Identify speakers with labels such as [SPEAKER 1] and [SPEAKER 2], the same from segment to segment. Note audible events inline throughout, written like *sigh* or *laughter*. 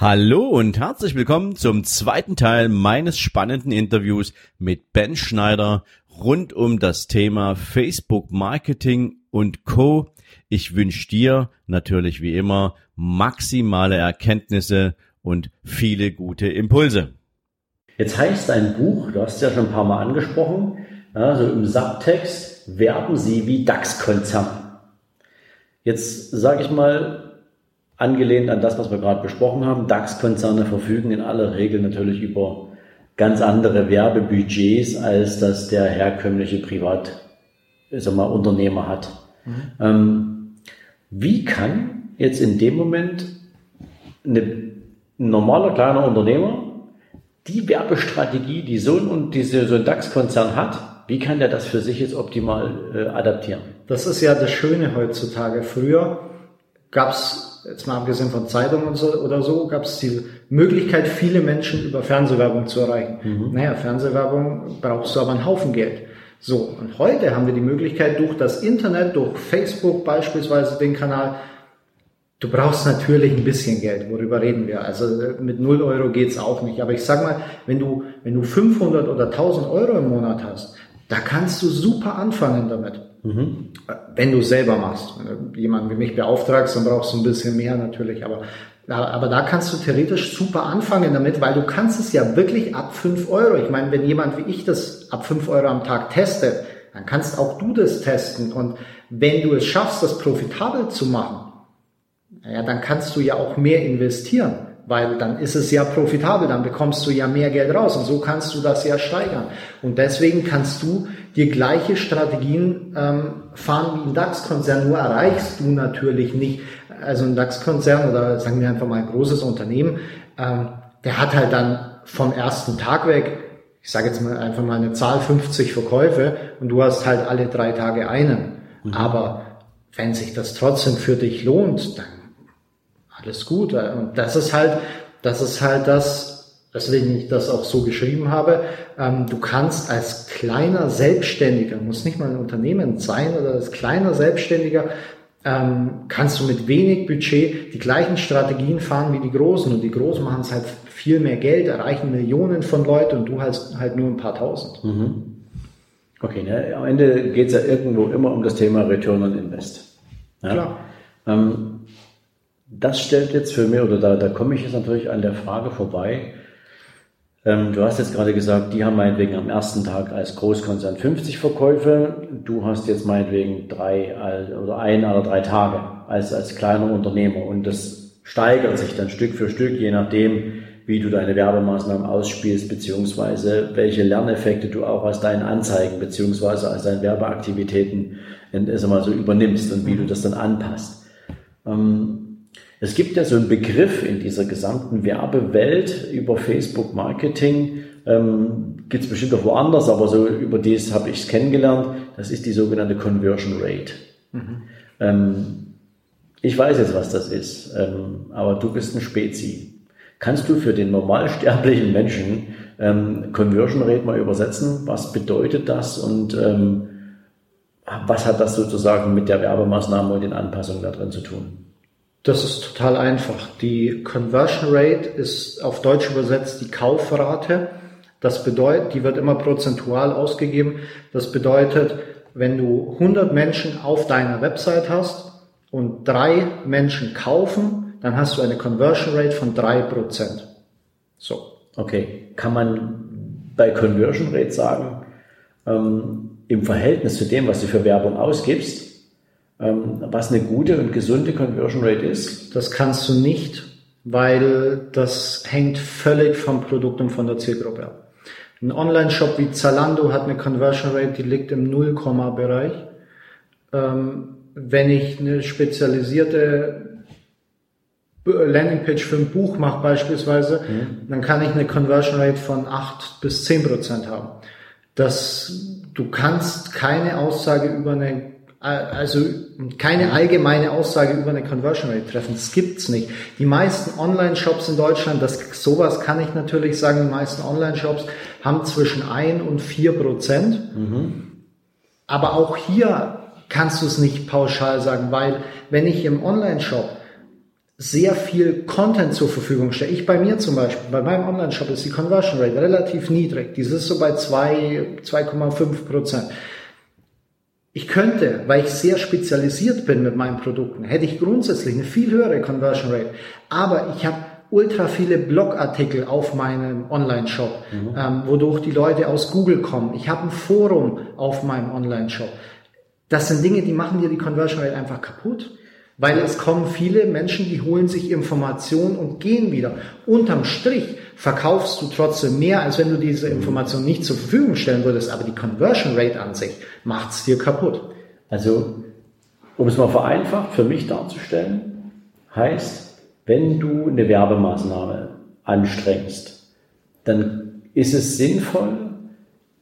[SPEAKER 1] Hallo und herzlich willkommen zum zweiten Teil meines spannenden Interviews mit Ben Schneider rund um das Thema Facebook Marketing und Co. Ich wünsche dir natürlich wie immer maximale Erkenntnisse und viele gute Impulse. Jetzt heißt dein Buch, du hast es ja schon ein paar Mal angesprochen, also im Subtext werben sie wie DAX-Konzern. Jetzt sage ich mal, angelehnt an das, was wir gerade besprochen haben. DAX-Konzerne verfügen in aller Regel natürlich über ganz andere Werbebudgets, als das der herkömmliche Privat, sag mal, Unternehmer hat. Mhm. Ähm, wie kann jetzt in dem Moment eine, ein normaler kleiner Unternehmer die Werbestrategie, die so ein, diese, so ein DAX-Konzern hat, wie kann der das für sich jetzt optimal äh, adaptieren?
[SPEAKER 2] Das ist ja das Schöne heutzutage. Früher gab es jetzt mal abgesehen von Zeitungen so, oder so, gab es die Möglichkeit, viele Menschen über Fernsehwerbung zu erreichen. Mhm. Naja, Fernsehwerbung brauchst du aber einen Haufen Geld. So, und heute haben wir die Möglichkeit durch das Internet, durch Facebook beispielsweise den Kanal, du brauchst natürlich ein bisschen Geld, worüber reden wir? Also mit 0 Euro geht's auch nicht. Aber ich sag mal, wenn du, wenn du 500 oder 1000 Euro im Monat hast, da kannst du super anfangen damit. Mhm. Wenn du selber machst. Wenn du jemanden wie mich beauftragst, dann brauchst du ein bisschen mehr natürlich. Aber, aber da kannst du theoretisch super anfangen damit, weil du kannst es ja wirklich ab fünf Euro. Ich meine, wenn jemand wie ich das ab fünf Euro am Tag testet, dann kannst auch du das testen. Und wenn du es schaffst, das profitabel zu machen, ja, dann kannst du ja auch mehr investieren weil dann ist es ja profitabel, dann bekommst du ja mehr Geld raus und so kannst du das ja steigern. Und deswegen kannst du die gleiche Strategien ähm, fahren wie ein DAX-Konzern, nur erreichst du natürlich nicht, also ein DAX-Konzern oder sagen wir einfach mal ein großes Unternehmen, ähm, der hat halt dann vom ersten Tag weg, ich sage jetzt mal einfach mal eine Zahl 50 Verkäufe und du hast halt alle drei Tage einen. Mhm. Aber wenn sich das trotzdem für dich lohnt, dann alles gut. Und das ist halt, das ist halt das, weswegen ich das auch so geschrieben habe. Ähm, du kannst als kleiner Selbstständiger, muss nicht mal ein Unternehmen sein, oder als kleiner Selbstständiger, ähm, kannst du mit wenig Budget die gleichen Strategien fahren wie die Großen. Und die Großen machen es halt viel mehr Geld, erreichen Millionen von Leuten und du hast halt nur ein paar Tausend.
[SPEAKER 1] Mhm. Okay, ne? am Ende geht es ja irgendwo immer um das Thema Return on Invest. Ja? Klar. Ähm, das stellt jetzt für mich, oder da, da komme ich jetzt natürlich an der Frage vorbei. Ähm, du hast jetzt gerade gesagt, die haben meinetwegen am ersten Tag als Großkonzern 50 Verkäufe. Du hast jetzt meinetwegen drei oder ein oder drei Tage als, als kleiner Unternehmer. Und das steigert sich dann Stück für Stück, je nachdem, wie du deine Werbemaßnahmen ausspielst, beziehungsweise welche Lerneffekte du auch aus deinen Anzeigen, beziehungsweise aus deinen Werbeaktivitäten mal so übernimmst und wie du das dann anpasst. Ähm, es gibt ja so einen Begriff in dieser gesamten Werbewelt über Facebook Marketing, ähm, gibt es bestimmt auch woanders, aber so über das habe ich es kennengelernt. Das ist die sogenannte Conversion Rate. Mhm. Ähm, ich weiß jetzt, was das ist, ähm, aber du bist ein Spezi. Kannst du für den normalsterblichen Menschen ähm, Conversion Rate mal übersetzen? Was bedeutet das und ähm, was hat das sozusagen mit der Werbemaßnahme und den Anpassungen da drin zu tun?
[SPEAKER 2] Das ist total einfach. Die Conversion Rate ist auf Deutsch übersetzt die Kaufrate. Das bedeutet, die wird immer prozentual ausgegeben. Das bedeutet, wenn du 100 Menschen auf deiner Website hast und drei Menschen kaufen, dann hast du eine Conversion Rate von drei Prozent.
[SPEAKER 1] So. Okay. Kann man bei Conversion Rate sagen, ähm, im Verhältnis zu dem, was du für Werbung ausgibst, was eine gute und gesunde Conversion Rate ist?
[SPEAKER 2] Das kannst du nicht, weil das hängt völlig vom Produkt und von der Zielgruppe ab. Ein Online-Shop wie Zalando hat eine Conversion Rate, die liegt im Null-Komma-Bereich. Ähm, wenn ich eine spezialisierte Landingpage für ein Buch mache beispielsweise, mhm. dann kann ich eine Conversion Rate von 8 bis 10 Prozent haben. dass du kannst keine Aussage über eine also keine allgemeine Aussage über eine Conversion Rate treffen. Das gibt's nicht. Die meisten Online-Shops in Deutschland, das sowas kann ich natürlich sagen, die meisten Online-Shops haben zwischen ein und vier Prozent. Mhm. Aber auch hier kannst du es nicht pauschal sagen, weil wenn ich im Online-Shop sehr viel Content zur Verfügung stelle. Ich bei mir zum Beispiel, bei meinem Online-Shop ist die Conversion Rate relativ niedrig. Die ist so bei 2,5 Prozent. Ich könnte, weil ich sehr spezialisiert bin mit meinen Produkten, hätte ich grundsätzlich eine viel höhere Conversion Rate. Aber ich habe ultra viele Blogartikel auf meinem Online-Shop, mhm. ähm, wodurch die Leute aus Google kommen. Ich habe ein Forum auf meinem Online-Shop. Das sind Dinge, die machen dir die Conversion Rate einfach kaputt. Weil es kommen viele Menschen, die holen sich Informationen und gehen wieder. Unterm Strich verkaufst du trotzdem mehr, als wenn du diese Information nicht zur Verfügung stellen würdest. Aber die Conversion Rate an sich macht es dir kaputt.
[SPEAKER 1] Also, um es mal vereinfacht für mich darzustellen, heißt, wenn du eine Werbemaßnahme anstrengst, dann ist es sinnvoll,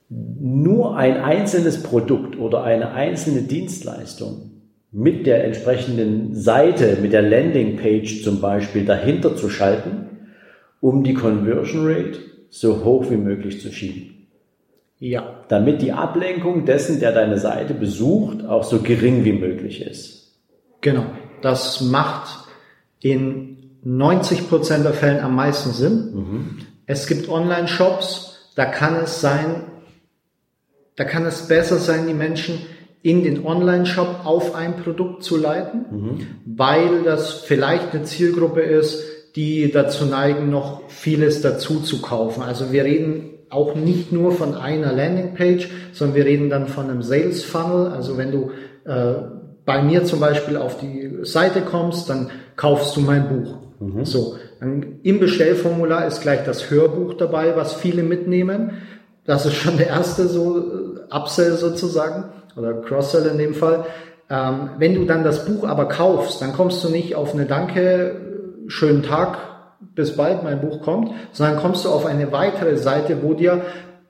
[SPEAKER 1] nur ein einzelnes Produkt oder eine einzelne Dienstleistung mit der entsprechenden Seite, mit der Landingpage zum Beispiel dahinter zu schalten, um die Conversion Rate so hoch wie möglich zu schieben. Ja. Damit die Ablenkung dessen, der deine Seite besucht, auch so gering wie möglich ist.
[SPEAKER 2] Genau. Das macht in 90 Prozent der Fällen am meisten Sinn. Mhm. Es gibt Online-Shops, da kann es sein, da kann es besser sein, die Menschen in den Online-Shop auf ein Produkt zu leiten, mhm. weil das vielleicht eine Zielgruppe ist, die dazu neigen, noch vieles dazu zu kaufen. Also wir reden auch nicht nur von einer Landingpage, sondern wir reden dann von einem Sales Funnel. Also wenn du äh, bei mir zum Beispiel auf die Seite kommst, dann kaufst du mein Buch. Mhm. So, dann im Bestellformular ist gleich das Hörbuch dabei, was viele mitnehmen. Das ist schon der erste so äh, Upsell sozusagen oder Cross-Sell in dem Fall. Ähm, wenn du dann das Buch aber kaufst, dann kommst du nicht auf eine Danke, schönen Tag, bis bald, mein Buch kommt, sondern kommst du auf eine weitere Seite, wo dir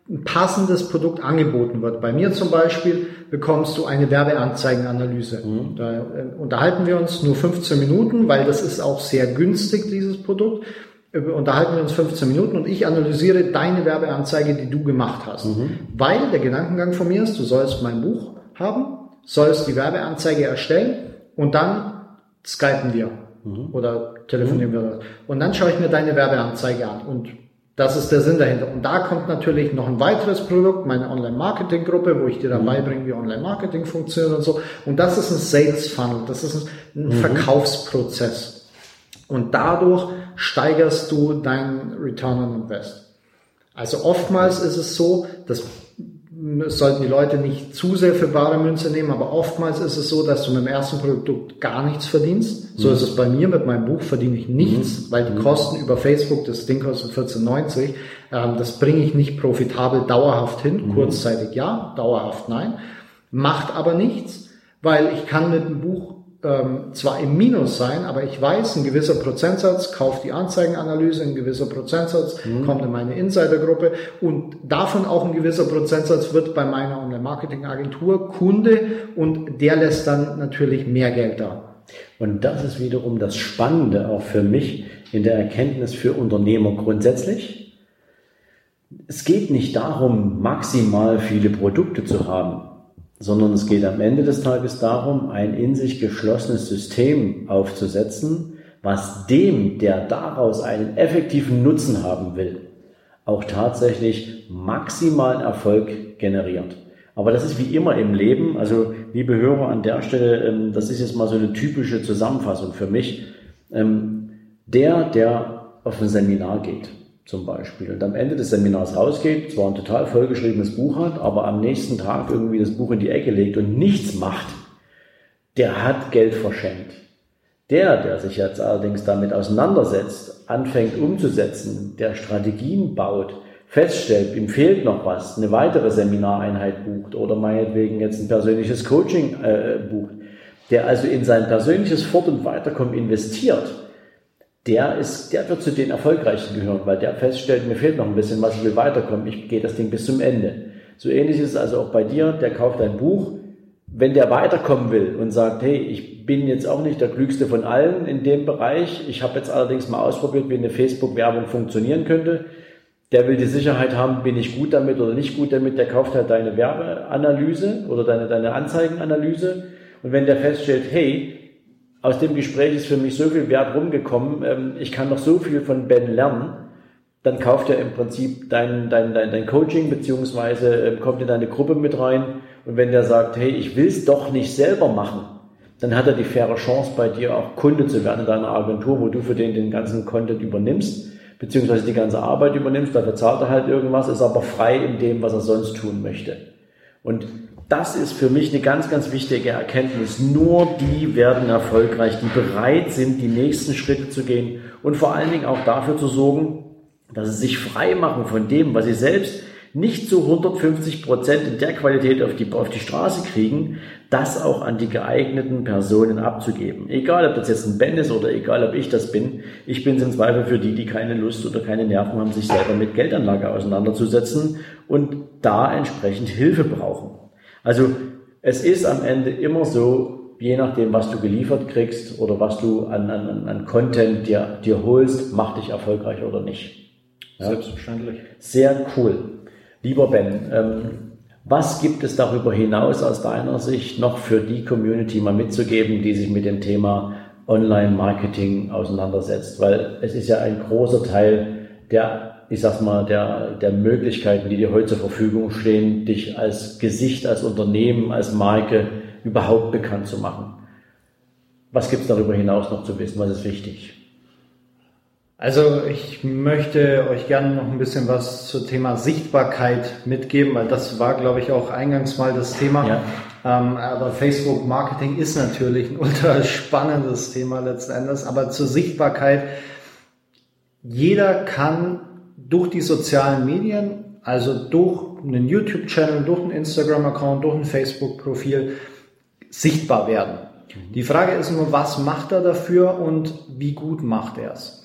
[SPEAKER 2] ein passendes Produkt angeboten wird. Bei mir zum Beispiel bekommst du eine Werbeanzeigenanalyse. Mhm. Da äh, unterhalten wir uns nur 15 Minuten, weil das ist auch sehr günstig, dieses Produkt. Äh, unterhalten wir uns 15 Minuten und ich analysiere deine Werbeanzeige, die du gemacht hast. Mhm. Weil der Gedankengang von mir ist, du sollst mein Buch haben, sollst die Werbeanzeige erstellen und dann skypen wir mhm. oder telefonieren mhm. wir. Und dann schaue ich mir deine Werbeanzeige an und das ist der Sinn dahinter. Und da kommt natürlich noch ein weiteres Produkt, meine Online-Marketing-Gruppe, wo ich dir mhm. beibringe, wie Online-Marketing funktioniert und so. Und das ist ein Sales-Funnel, das ist ein mhm. Verkaufsprozess. Und dadurch steigerst du deinen Return on Invest. Also oftmals ist es so, dass sollten die Leute nicht zu sehr für bare Münze nehmen, aber oftmals ist es so, dass du mit dem ersten Produkt gar nichts verdienst. So mhm. ist es bei mir, mit meinem Buch verdiene ich nichts, mhm. weil die mhm. Kosten über Facebook, das Ding kostet 14,90, ähm, das bringe ich nicht profitabel dauerhaft hin, mhm. kurzzeitig ja, dauerhaft nein, macht aber nichts, weil ich kann mit dem Buch ähm, zwar im Minus sein, aber ich weiß, ein gewisser Prozentsatz kauft die Anzeigenanalyse, ein gewisser Prozentsatz mhm. kommt in meine Insidergruppe und davon auch ein gewisser Prozentsatz wird bei meiner Online-Marketing-Agentur Kunde und der lässt dann natürlich mehr Geld da.
[SPEAKER 1] Und das ist wiederum das Spannende auch für mich in der Erkenntnis für Unternehmer grundsätzlich. Es geht nicht darum, maximal viele Produkte zu haben sondern es geht am Ende des Tages darum, ein in sich geschlossenes System aufzusetzen, was dem, der daraus einen effektiven Nutzen haben will, auch tatsächlich maximalen Erfolg generiert. Aber das ist wie immer im Leben, also liebe Hörer an der Stelle, ähm, das ist jetzt mal so eine typische Zusammenfassung für mich. Ähm, der, der auf ein Seminar geht, zum Beispiel. Und am Ende des Seminars rausgeht, zwar ein total vollgeschriebenes Buch hat, aber am nächsten Tag irgendwie das Buch in die Ecke legt und nichts macht, der hat Geld verschenkt. Der, der sich jetzt allerdings damit auseinandersetzt, anfängt umzusetzen, der Strategien baut, feststellt, ihm fehlt noch was, eine weitere Seminareinheit bucht oder meinetwegen jetzt ein persönliches Coaching äh, bucht, der also in sein persönliches Fort- und Weiterkommen investiert, der ist, der wird zu den Erfolgreichen gehören, weil der feststellt, mir fehlt noch ein bisschen was, ich will weiterkommen, ich gehe das Ding bis zum Ende. So ähnlich ist es also auch bei dir, der kauft ein Buch, wenn der weiterkommen will und sagt, hey, ich bin jetzt auch nicht der klügste von allen in dem Bereich, ich habe jetzt allerdings mal ausprobiert, wie eine Facebook-Werbung funktionieren könnte, der will die Sicherheit haben, bin ich gut damit oder nicht gut damit, der kauft halt deine Werbeanalyse oder deine, deine Anzeigenanalyse und wenn der feststellt, hey, aus dem Gespräch ist für mich so viel Wert rumgekommen, ähm, ich kann noch so viel von Ben lernen, dann kauft er im Prinzip dein, dein, dein, dein Coaching beziehungsweise ähm, kommt in deine Gruppe mit rein und wenn der sagt, hey, ich will es doch nicht selber machen, dann hat er die faire Chance bei dir auch Kunde zu werden in deiner Agentur, wo du für den den ganzen Content übernimmst, beziehungsweise die ganze Arbeit übernimmst, dafür zahlt er halt irgendwas, ist aber frei in dem, was er sonst tun möchte. Und das ist für mich eine ganz, ganz wichtige Erkenntnis. Nur die werden erfolgreich, die bereit sind, die nächsten Schritte zu gehen und vor allen Dingen auch dafür zu sorgen, dass sie sich frei machen von dem, was sie selbst nicht zu 150 Prozent in der Qualität auf die, auf die Straße kriegen, das auch an die geeigneten Personen abzugeben. Egal, ob das jetzt ein Ben ist oder egal, ob ich das bin. Ich bin es im Zweifel für die, die keine Lust oder keine Nerven haben, sich selber mit Geldanlage auseinanderzusetzen und da entsprechend Hilfe brauchen. Also es ist am Ende immer so, je nachdem, was du geliefert kriegst oder was du an, an, an Content dir, dir holst, macht dich erfolgreich oder nicht.
[SPEAKER 2] Ja? Selbstverständlich.
[SPEAKER 1] Sehr cool. Lieber Ben, ähm, was gibt es darüber hinaus aus deiner Sicht noch für die Community mal mitzugeben, die sich mit dem Thema Online-Marketing auseinandersetzt? Weil es ist ja ein großer Teil der, ich sag's mal, der, der Möglichkeiten, die dir heute zur Verfügung stehen, dich als Gesicht, als Unternehmen, als Marke überhaupt bekannt zu machen. Was gibt es darüber hinaus noch zu wissen? Was ist wichtig?
[SPEAKER 2] Also ich möchte euch gerne noch ein bisschen was zum Thema Sichtbarkeit mitgeben, weil das war, glaube ich, auch eingangs mal das Thema. Ja. Ähm, aber Facebook Marketing ist natürlich ein *laughs* ultra spannendes Thema letzten Endes. Aber zur Sichtbarkeit, jeder kann durch die sozialen Medien, also durch einen YouTube-Channel, durch einen Instagram-Account, durch ein Facebook-Profil sichtbar werden. Mhm. Die Frage ist nur, was macht er dafür und wie gut macht er es?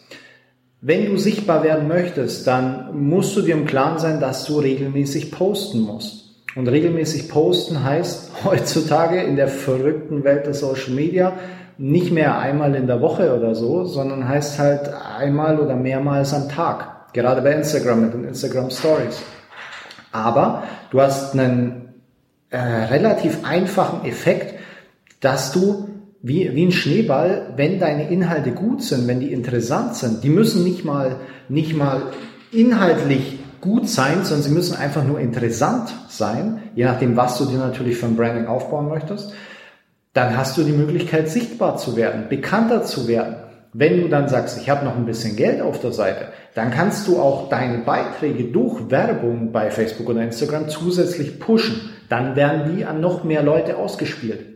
[SPEAKER 2] Wenn du sichtbar werden möchtest, dann musst du dir im Klaren sein, dass du regelmäßig posten musst. Und regelmäßig posten heißt *laughs* heutzutage in der verrückten Welt der Social Media nicht mehr einmal in der Woche oder so, sondern heißt halt einmal oder mehrmals am Tag. Gerade bei Instagram mit den Instagram Stories. Aber du hast einen äh, relativ einfachen Effekt, dass du wie, wie ein Schneeball, wenn deine Inhalte gut sind, wenn die interessant sind, die müssen nicht mal, nicht mal inhaltlich gut sein, sondern sie müssen einfach nur interessant sein, je nachdem, was du dir natürlich für ein Branding aufbauen möchtest, dann hast du die Möglichkeit, sichtbar zu werden, bekannter zu werden. Wenn du dann sagst, ich habe noch ein bisschen Geld auf der Seite, dann kannst du auch deine Beiträge durch Werbung bei Facebook oder Instagram zusätzlich pushen. Dann werden die an noch mehr Leute ausgespielt.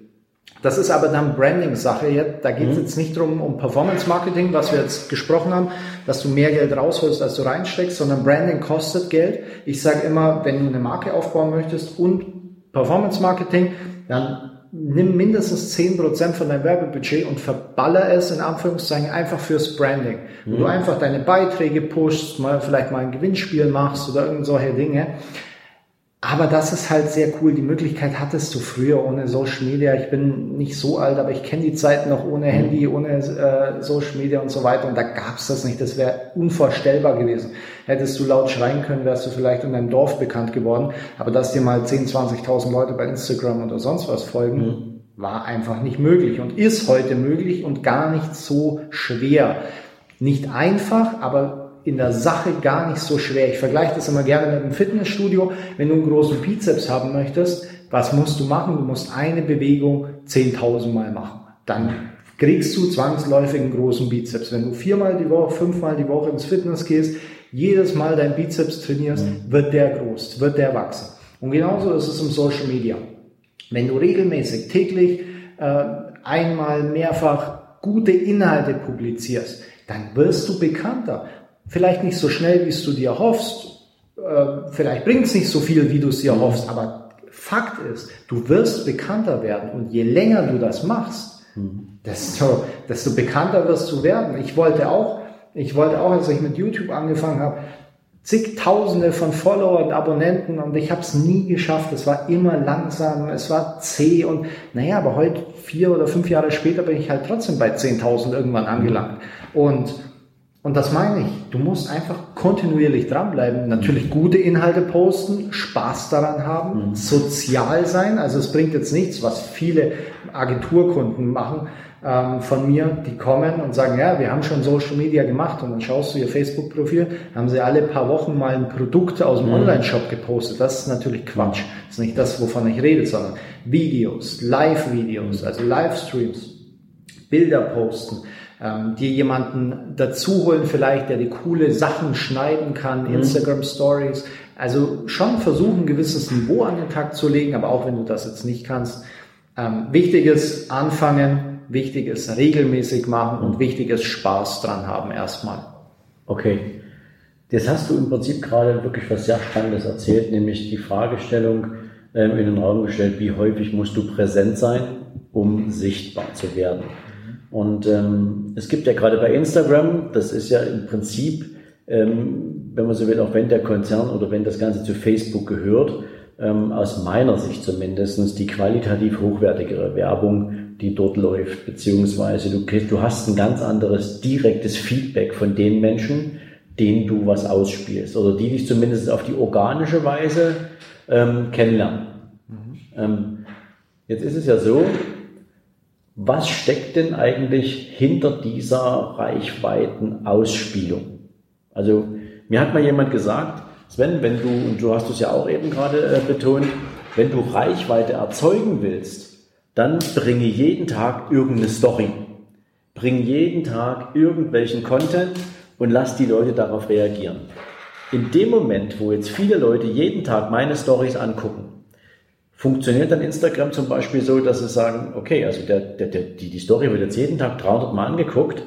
[SPEAKER 2] Das ist aber dann Branding-Sache. Da geht es mhm. jetzt nicht darum, um Performance-Marketing, was wir jetzt gesprochen haben, dass du mehr Geld rausholst, als du reinsteckst, sondern Branding kostet Geld. Ich sage immer, wenn du eine Marke aufbauen möchtest und Performance-Marketing, dann nimm mindestens 10% von deinem Werbebudget und verballer es in Anführungszeichen einfach fürs Branding. Mhm. Wo du mhm. einfach deine Beiträge pushst, mal vielleicht mal ein Gewinnspiel machst oder irgend solche Dinge. Aber das ist halt sehr cool. Die Möglichkeit hattest du früher ohne Social Media. Ich bin nicht so alt, aber ich kenne die Zeiten noch ohne Handy, ohne äh, Social Media und so weiter. Und da gab's das nicht. Das wäre unvorstellbar gewesen. Hättest du laut schreien können, wärst du vielleicht in deinem Dorf bekannt geworden. Aber dass dir mal 10, 20.000 Leute bei Instagram oder sonst was folgen, mhm. war einfach nicht möglich und ist heute möglich und gar nicht so schwer. Nicht einfach, aber in der Sache gar nicht so schwer. Ich vergleiche das immer gerne mit einem Fitnessstudio. Wenn du einen großen Bizeps haben möchtest, was musst du machen? Du musst eine Bewegung 10.000 Mal machen. Dann kriegst du zwangsläufig einen großen Bizeps. Wenn du viermal die Woche, fünfmal die Woche ins Fitness gehst, jedes Mal dein Bizeps trainierst, mhm. wird der groß, wird der wachsen. Und genauso ist es im Social Media. Wenn du regelmäßig, täglich, äh, einmal, mehrfach gute Inhalte publizierst, dann wirst du bekannter. Vielleicht nicht so schnell, wie es du dir hoffst. Äh, vielleicht bringt es nicht so viel, wie du es dir mhm. hoffst. Aber Fakt ist, du wirst bekannter werden. Und je länger du das machst, mhm. desto, desto bekannter wirst du werden. Ich wollte auch, ich wollte auch, als ich mit YouTube angefangen habe, zigtausende von Follower und Abonnenten und ich habe es nie geschafft. Es war immer langsam, es war zäh und naja, aber heute, vier oder fünf Jahre später, bin ich halt trotzdem bei 10.000 irgendwann angelangt. Und, und das meine ich. Du musst einfach kontinuierlich dranbleiben, natürlich gute Inhalte posten, Spaß daran haben, mhm. sozial sein. Also es bringt jetzt nichts, was viele Agenturkunden machen, ähm, von mir, die kommen und sagen, ja, wir haben schon Social Media gemacht und dann schaust du ihr Facebook-Profil, haben sie alle paar Wochen mal ein Produkt aus dem mhm. Online-Shop gepostet. Das ist natürlich Quatsch. Das ist nicht das, wovon ich rede, sondern Videos, Live-Videos, also Livestreams, Bilder posten, ähm, dir jemanden dazuholen vielleicht, der die coole Sachen schneiden kann, mhm. Instagram Stories. Also schon versuchen, ein gewisses Niveau an den Tag zu legen, aber auch wenn du das jetzt nicht kannst. Ähm, wichtig ist, anfangen, wichtig ist regelmäßig machen und wichtig ist Spaß dran haben erstmal.
[SPEAKER 1] Okay. Jetzt hast du im Prinzip gerade wirklich was sehr Spannendes erzählt, nämlich die Fragestellung ähm, in den Raum gestellt, wie häufig musst du präsent sein, um sichtbar zu werden. Und ähm, es gibt ja gerade bei Instagram, das ist ja im Prinzip, ähm, wenn man so will, auch wenn der Konzern oder wenn das Ganze zu Facebook gehört, ähm, aus meiner Sicht zumindest die qualitativ hochwertigere Werbung, die dort läuft, beziehungsweise du, du hast ein ganz anderes direktes Feedback von den Menschen, denen du was ausspielst oder die dich zumindest auf die organische Weise ähm, kennenlernen. Mhm. Ähm, jetzt ist es ja so, was steckt denn eigentlich hinter dieser Reichweiten-Ausspielung? Also mir hat mal jemand gesagt, Sven, wenn du, und du hast es ja auch eben gerade äh, betont, wenn du Reichweite erzeugen willst, dann bringe jeden Tag irgendeine Story. Bring jeden Tag irgendwelchen Content und lass die Leute darauf reagieren. In dem Moment, wo jetzt viele Leute jeden Tag meine Stories angucken, funktioniert dann Instagram zum Beispiel so, dass sie sagen, okay, also der, der, der, die, die Story wird jetzt jeden Tag 300 Mal angeguckt.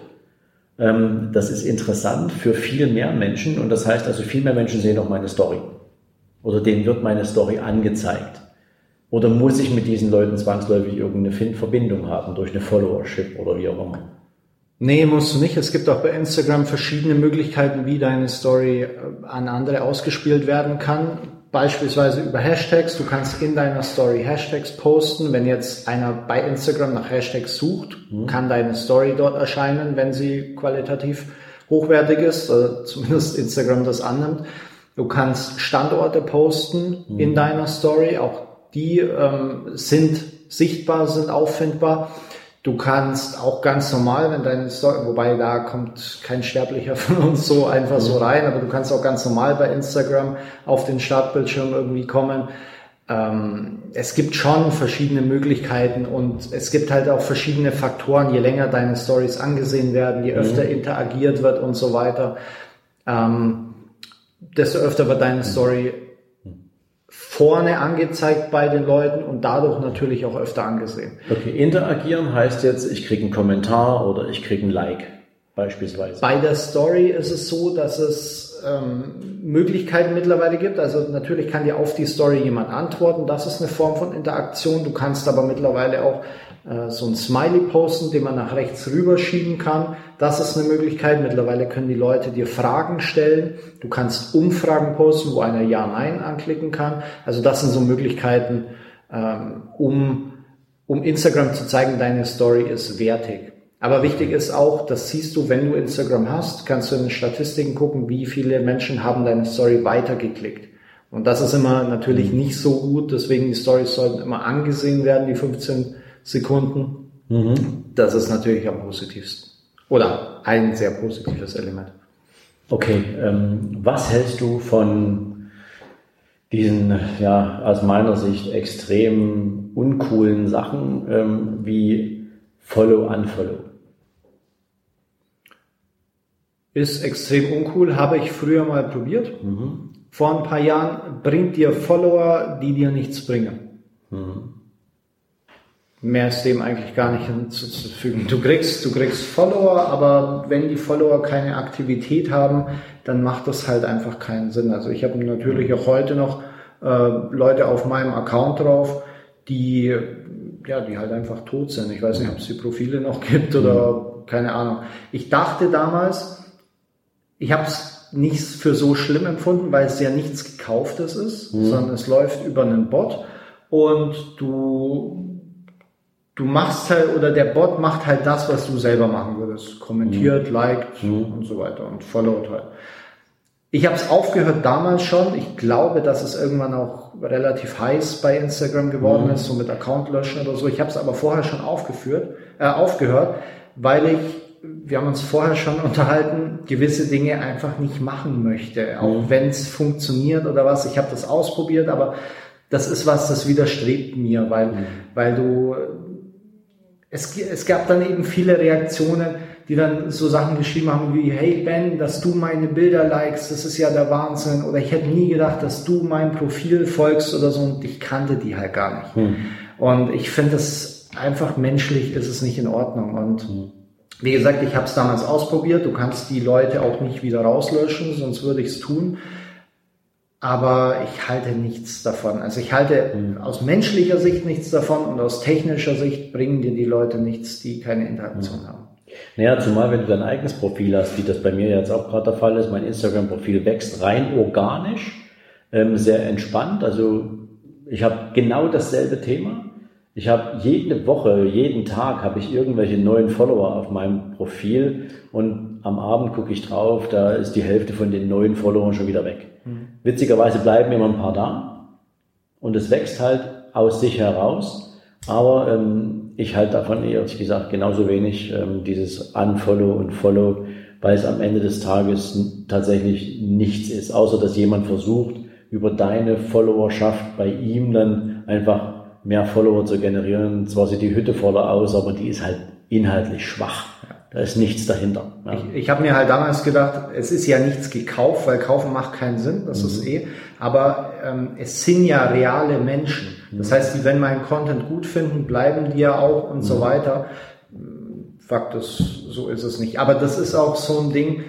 [SPEAKER 1] Ähm, das ist interessant für viel mehr Menschen und das heißt also, viel mehr Menschen sehen auch meine Story. Oder denen wird meine Story angezeigt. Oder muss ich mit diesen Leuten zwangsläufig irgendeine Verbindung haben durch eine Followership oder wie auch immer?
[SPEAKER 2] Nee, musst du nicht. Es gibt auch bei Instagram verschiedene Möglichkeiten, wie deine Story äh, an andere ausgespielt werden kann. Beispielsweise über Hashtags. Du kannst in deiner Story Hashtags posten. Wenn jetzt einer bei Instagram nach Hashtags sucht, mhm. kann deine Story dort erscheinen, wenn sie qualitativ hochwertig ist, oder zumindest Instagram das annimmt. Du kannst Standorte posten mhm. in deiner Story, auch die ähm, sind sichtbar, sind auffindbar. Du kannst auch ganz normal, wenn deine Story, wobei da kommt kein Sterblicher von uns so einfach so mhm. rein, aber du kannst auch ganz normal bei Instagram auf den Startbildschirm irgendwie kommen. Ähm, es gibt schon verschiedene Möglichkeiten und es gibt halt auch verschiedene Faktoren, je länger deine Stories angesehen werden, je öfter mhm. interagiert wird und so weiter, ähm, desto öfter wird deine Story vorne angezeigt bei den Leuten und dadurch natürlich auch öfter angesehen.
[SPEAKER 1] Okay, interagieren heißt jetzt, ich kriege einen Kommentar oder ich kriege ein Like beispielsweise.
[SPEAKER 2] Bei der Story ist es so, dass es ähm, Möglichkeiten mittlerweile gibt. Also natürlich kann dir auf die Story jemand antworten. Das ist eine Form von Interaktion. Du kannst aber mittlerweile auch so ein Smiley posten, den man nach rechts rüberschieben kann. Das ist eine Möglichkeit. Mittlerweile können die Leute dir Fragen stellen. Du kannst Umfragen posten, wo einer Ja, Nein anklicken kann. Also das sind so Möglichkeiten, ähm, um, um Instagram zu zeigen, deine Story ist wertig. Aber wichtig ist auch, das siehst du, wenn du Instagram hast, kannst du in den Statistiken gucken, wie viele Menschen haben deine Story weitergeklickt. Und das ist immer natürlich nicht so gut, deswegen die Stories sollten immer angesehen werden, die 15 Sekunden. Mhm. Das ist natürlich am positivsten. Oder ein sehr positives Element.
[SPEAKER 1] Okay, ähm, was hältst du von diesen, ja, aus meiner Sicht extrem uncoolen Sachen ähm, wie Follow-Unfollow?
[SPEAKER 2] Ist extrem uncool, habe ich früher mal probiert. Mhm. Vor ein paar Jahren bringt dir Follower, die dir nichts bringen. Mhm mehr ist dem eigentlich gar nicht hinzuzufügen. Du kriegst, du kriegst Follower, aber wenn die Follower keine Aktivität haben, dann macht das halt einfach keinen Sinn. Also ich habe natürlich auch heute noch äh, Leute auf meinem Account drauf, die ja, die halt einfach tot sind. Ich weiß nicht, ob es die Profile noch gibt oder keine Ahnung. Ich dachte damals, ich habe es nicht für so schlimm empfunden, weil es ja nichts gekauftes ist, mhm. sondern es läuft über einen Bot und du, du machst halt, oder der Bot macht halt das, was du selber machen würdest. Kommentiert, mhm. liked mhm. und so weiter und followt halt. Ich habe es aufgehört damals schon. Ich glaube, dass es irgendwann auch relativ heiß bei Instagram geworden mhm. ist, so mit Account löschen oder so. Ich habe es aber vorher schon aufgeführt, äh, aufgehört, weil ich, wir haben uns vorher schon *laughs* unterhalten, gewisse Dinge einfach nicht machen möchte, auch mhm. wenn es funktioniert oder was. Ich habe das ausprobiert, aber das ist was, das widerstrebt mir, weil, mhm. weil du, es, es gab dann eben viele Reaktionen, die dann so Sachen geschrieben haben wie, hey Ben, dass du meine Bilder likest, das ist ja der Wahnsinn. Oder ich hätte nie gedacht, dass du mein Profil folgst oder so und ich kannte die halt gar nicht. Hm. Und ich finde es einfach menschlich ist es nicht in Ordnung. Und hm. wie gesagt, ich habe es damals ausprobiert. Du kannst die Leute auch nicht wieder rauslöschen, sonst würde ich es tun. Aber ich halte nichts davon. Also ich halte hm. aus menschlicher Sicht nichts davon und aus technischer Sicht bringen dir die Leute nichts, die keine Interaktion hm. haben.
[SPEAKER 1] Naja, zumal wenn du dein eigenes Profil hast, wie das bei mir jetzt auch gerade der Fall ist, mein Instagram-Profil wächst rein organisch, ähm, sehr entspannt. Also ich habe genau dasselbe Thema. Ich habe jede Woche, jeden Tag habe ich irgendwelche neuen Follower auf meinem Profil und am Abend gucke ich drauf, da ist die Hälfte von den neuen Followern schon wieder weg. Mhm. Witzigerweise bleiben immer ein paar da und es wächst halt aus sich heraus, aber ähm, ich halte davon ehrlich gesagt genauso wenig ähm, dieses Unfollow und Follow, weil es am Ende des Tages tatsächlich nichts ist, außer dass jemand versucht, über deine Followerschaft bei ihm dann einfach mehr Follower zu generieren. Zwar sieht die Hütte voller aus, aber die ist halt inhaltlich schwach. Da ist nichts dahinter.
[SPEAKER 2] Ja. Ich, ich habe mir halt damals gedacht, es ist ja nichts gekauft, weil kaufen macht keinen Sinn, das mhm. ist eh. Aber ähm, es sind ja reale Menschen. Das mhm. heißt, die, wenn meinen Content gut finden, bleiben die ja auch und mhm. so weiter. Fakt ist, so ist es nicht. Aber das ist auch so ein Ding,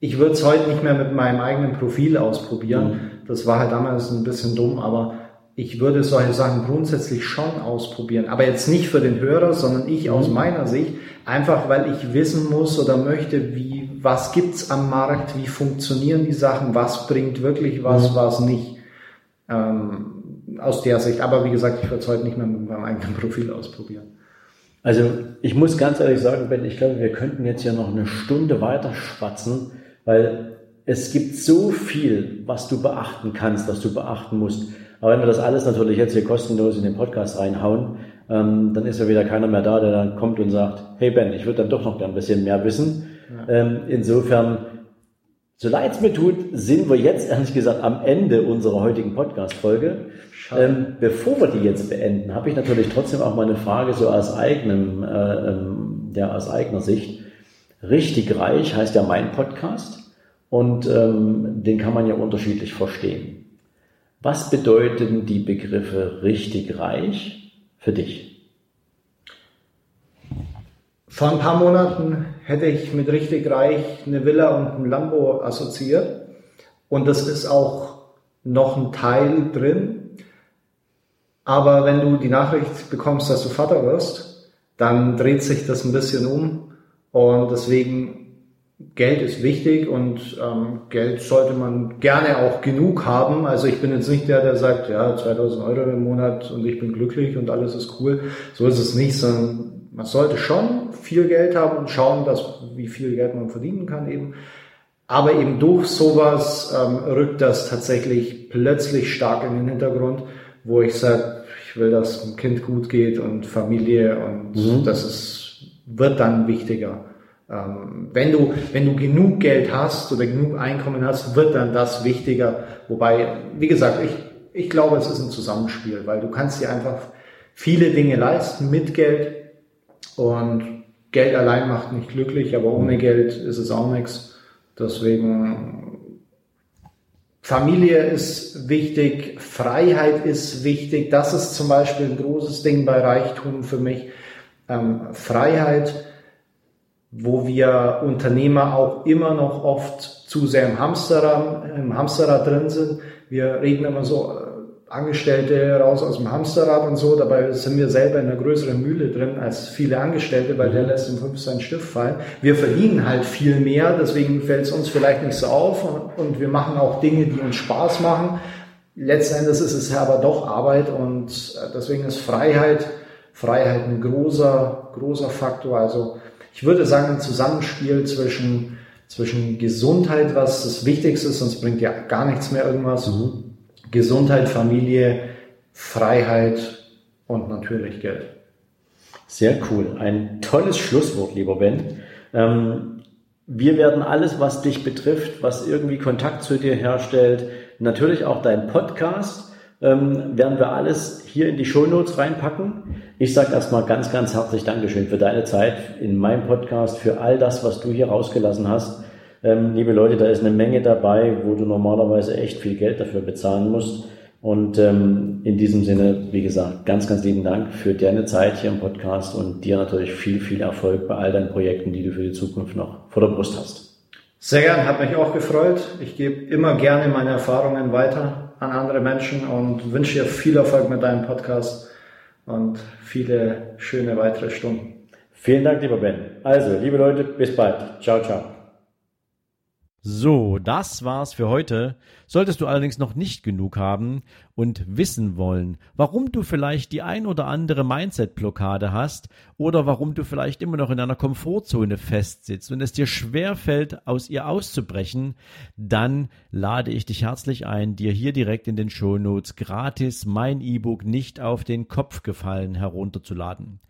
[SPEAKER 2] ich würde es heute nicht mehr mit meinem eigenen Profil ausprobieren. Mhm. Das war halt damals ein bisschen dumm, aber ich würde solche Sachen grundsätzlich schon ausprobieren. Aber jetzt nicht für den Hörer, sondern ich aus mhm. meiner Sicht, einfach weil ich wissen muss oder möchte, wie, was gibt's am Markt, wie funktionieren die Sachen, was bringt wirklich was, mhm. was nicht. Ähm, aus der Sicht. Aber wie gesagt, ich würde es heute nicht mehr mit meinem eigenen *laughs* Profil ausprobieren.
[SPEAKER 1] Also ich muss ganz ehrlich sagen, Ben, ich glaube, wir könnten jetzt ja noch eine Stunde weiter schwatzen, weil es gibt so viel, was du beachten kannst, was du beachten musst. Aber wenn wir das alles natürlich jetzt hier kostenlos in den Podcast reinhauen, ähm, dann ist ja wieder keiner mehr da, der dann kommt und sagt, hey Ben, ich würde dann doch noch ein bisschen mehr wissen. Ja. Ähm, insofern, so leid es mir tut, sind wir jetzt *laughs* ehrlich gesagt am Ende unserer heutigen Podcast-Folge. Ähm, bevor wir die jetzt beenden, habe ich natürlich trotzdem auch mal eine Frage so aus eigenem, äh, ähm, ja, aus eigener Sicht. Richtig reich heißt ja mein Podcast und ähm, den kann man ja unterschiedlich verstehen. Was bedeuten die Begriffe richtig reich für dich?
[SPEAKER 2] Vor ein paar Monaten hätte ich mit richtig reich eine Villa und ein Lambo assoziiert. Und das ist auch noch ein Teil drin. Aber wenn du die Nachricht bekommst, dass du Vater wirst, dann dreht sich das ein bisschen um. Und deswegen Geld ist wichtig und ähm, Geld sollte man gerne auch genug haben. Also ich bin jetzt nicht der, der sagt, ja, 2000 Euro im Monat und ich bin glücklich und alles ist cool. So ist es nicht, sondern man sollte schon viel Geld haben und schauen, dass, wie viel Geld man verdienen kann eben. Aber eben durch sowas ähm, rückt das tatsächlich plötzlich stark in den Hintergrund, wo ich sage, ich will, dass dem Kind gut geht und Familie und mhm. das ist, wird dann wichtiger. Ähm, wenn du, wenn du genug Geld hast oder genug Einkommen hast, wird dann das wichtiger. Wobei, wie gesagt, ich, ich glaube, es ist ein Zusammenspiel, weil du kannst dir einfach viele Dinge leisten mit Geld und Geld allein macht nicht glücklich, aber ohne Geld ist es auch nichts. Deswegen Familie ist wichtig, Freiheit ist wichtig. Das ist zum Beispiel ein großes Ding bei Reichtum für mich. Ähm, Freiheit wo wir Unternehmer auch immer noch oft zu sehr im Hamsterrad, im Hamsterrad drin sind. Wir reden immer so, äh, Angestellte raus aus dem Hamsterrad und so. Dabei sind wir selber in einer größeren Mühle drin als viele Angestellte, weil der mhm. lässt im fünf seinen Stift fallen. Wir verdienen halt viel mehr, deswegen fällt es uns vielleicht nicht so auf und, und wir machen auch Dinge, die uns Spaß machen. Letzten Endes ist es ja aber doch Arbeit und äh, deswegen ist Freiheit, Freiheit ein großer, großer Faktor. Also ich würde sagen, ein Zusammenspiel zwischen, zwischen Gesundheit, was das Wichtigste ist, sonst bringt ja gar nichts mehr irgendwas. Mhm Gesundheit, Familie, Freiheit und natürlich Geld.
[SPEAKER 1] Sehr cool. Ein tolles Schlusswort, lieber Ben. Ähm, wir werden alles, was dich betrifft, was irgendwie Kontakt zu dir herstellt, natürlich auch dein Podcast, ähm, werden wir alles hier in die Shownotes reinpacken. Ich sage erstmal ganz, ganz herzlich Dankeschön für deine Zeit in meinem Podcast, für all das, was du hier rausgelassen hast. Ähm, liebe Leute, da ist eine Menge dabei, wo du normalerweise echt viel Geld dafür bezahlen musst. Und ähm, in diesem Sinne, wie gesagt, ganz, ganz lieben Dank für deine Zeit hier im Podcast und dir natürlich viel, viel Erfolg bei all deinen Projekten, die du für die Zukunft noch vor der Brust hast.
[SPEAKER 2] Sehr gern, hat mich auch gefreut. Ich gebe immer gerne meine Erfahrungen weiter an andere Menschen und wünsche dir viel Erfolg mit deinem Podcast und viele schöne weitere Stunden.
[SPEAKER 1] Vielen Dank, lieber Ben. Also, liebe Leute, bis bald. Ciao, ciao. So, das war's für heute. Solltest du allerdings noch nicht genug haben und wissen wollen, warum du vielleicht die ein oder andere Mindset-Blockade hast oder warum du vielleicht immer noch in einer Komfortzone festsitzt und es dir schwer fällt, aus ihr auszubrechen, dann lade ich dich herzlich ein, dir hier direkt in den Shownotes gratis mein E-Book nicht auf den Kopf gefallen herunterzuladen.